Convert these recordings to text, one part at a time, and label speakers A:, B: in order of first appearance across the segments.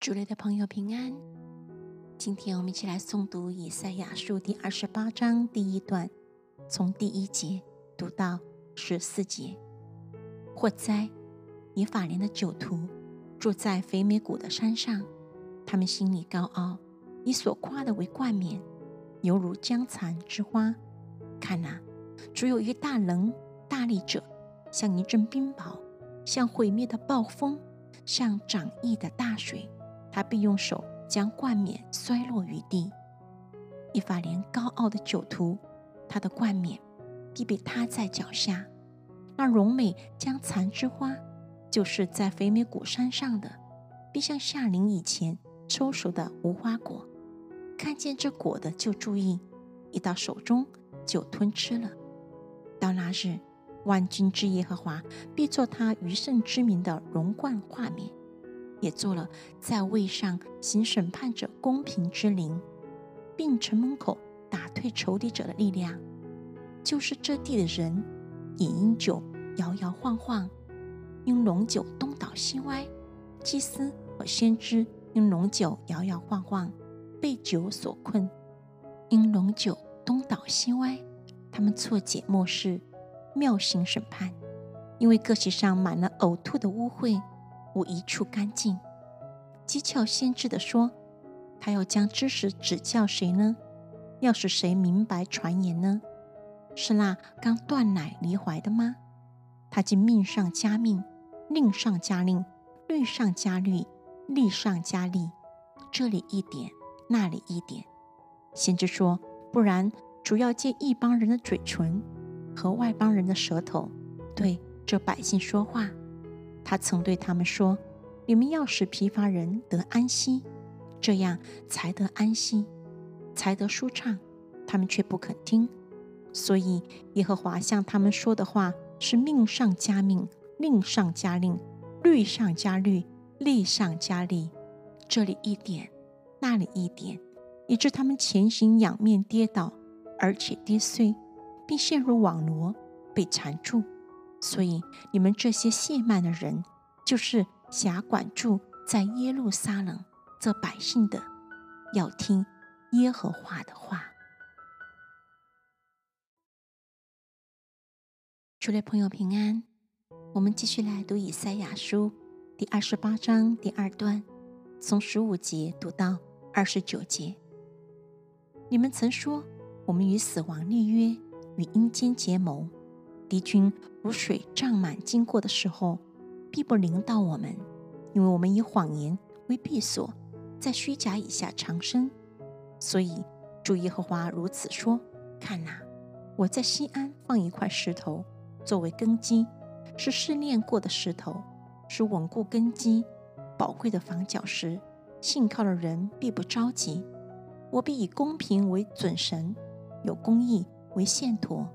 A: 主内的朋友平安，今天我们一起来诵读以赛亚书第二十八章第一段，从第一节读到十四节。或灾，以法莲的酒徒住在肥美谷的山上，他们心里高傲，以所夸的为冠冕，犹如江蚕之花。看哪，主有一大能大力者，像一阵冰雹，像毁灭的暴风，像涨溢的大水。他必用手将冠冕摔落于地。以法莲高傲的酒徒，他的冠冕必被踏在脚下。那荣美将残枝花，就是在肥美谷山上的，必像夏令以前抽熟的无花果。看见这果的就注意，一到手中就吞吃了。到那日，万军之耶和华必作他余圣之名的荣冠画面。也做了在位上行审判者公平之灵，并城门口打退仇敌者的力量，就是这地的人饮饮酒摇摇晃晃，因龙酒东倒西歪；祭司和先知因龙酒摇摇晃晃，被酒所困，因龙酒东倒西歪，他们错解末世，妙行审判，因为各席上满了呕吐的污秽。无一处干净。讥诮先知的说：“他要将知识指教谁呢？要使谁明白传言呢？是那刚断奶离怀的吗？他竟命上加命，令上加令，律上加律，利上加利，这里一点，那里一点。先知说：不然，主要借一帮人的嘴唇和外邦人的舌头，对这百姓说话。”他曾对他们说：“你们要使疲乏人得安息，这样才得安息，才得舒畅。”他们却不肯听。所以耶和华向他们说的话是命上加命，令上加令，律上加律，利上加利。这里一点，那里一点，以致他们前行仰面跌倒，而且跌碎，并陷入网罗，被缠住。所以，你们这些亵慢的人，就是辖管住在耶路撒冷这百姓的，要听耶和华的话。诸位朋友平安，我们继续来读以赛亚书第二十八章第二段，从十五节读到二十九节。你们曾说，我们与死亡立约，与阴间结盟。敌军如水涨满经过的时候，必不临到我们，因为我们以谎言为避所，在虚假以下长生。所以主耶和华如此说：看哪，我在西安放一块石头作为根基，是试炼过的石头，是稳固根基、宝贵的防脚石。信靠的人必不着急。我必以公平为准绳，有公义为线砣。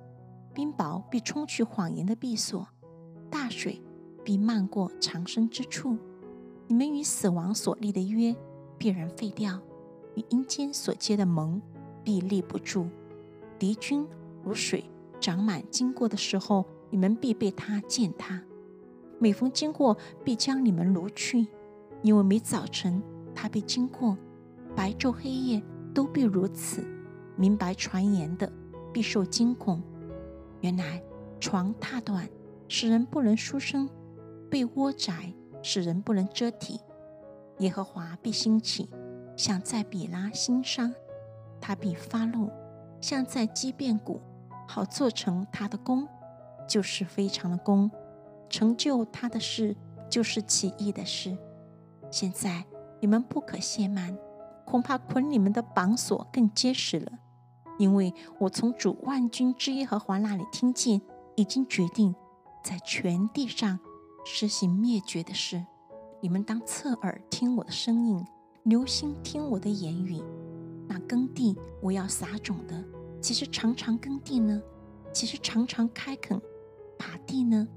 A: 冰雹必冲去谎言的闭锁，大水必漫过长生之处。你们与死亡所立的约必然废掉，与阴间所结的盟必立不住。敌军如水长满经过的时候，你们必被他践踏；每逢经过，必将你们掳去，因为每早晨他必经过，白昼黑夜都必如此。明白传言的必受惊恐。原来床榻短，使人不能舒身；被窝窄，使人不能遮体。耶和华必兴起，像在比拉心伤；他必发怒，像在基变谷，好做成他的功，就是非常的功；成就他的事，就是奇异的事。现在你们不可懈慢，恐怕捆你们的绑索更结实了。因为我从主万军之耶和华那里听见，已经决定在全地上实行灭绝的事。你们当侧耳听我的声音，留心听我的言语。那耕地我要撒种的，其实常常耕地呢？其实常常开垦耙地呢？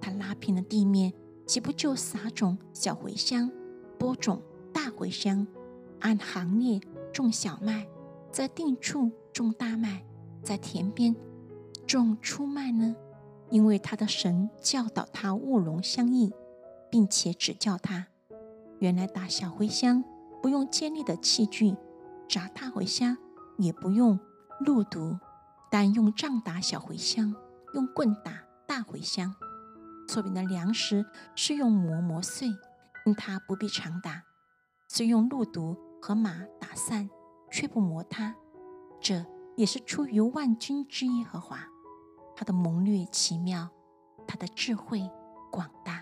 A: 他拉平了地面，岂不就撒种小茴香，播种大茴香，按行列种小麦，在定处？种大麦，在田边种出麦呢？因为他的神教导他务农相应，并且指教他。原来打小茴香不用尖利的器具，炸大茴香也不用鹿毒，但用杖打小茴香，用棍打大茴香。错饼的粮食是用磨磨碎，因它不必常打，虽用鹿毒和马打散，却不磨它。这也是出于万军之耶和华，他的谋略奇妙，他的智慧广大。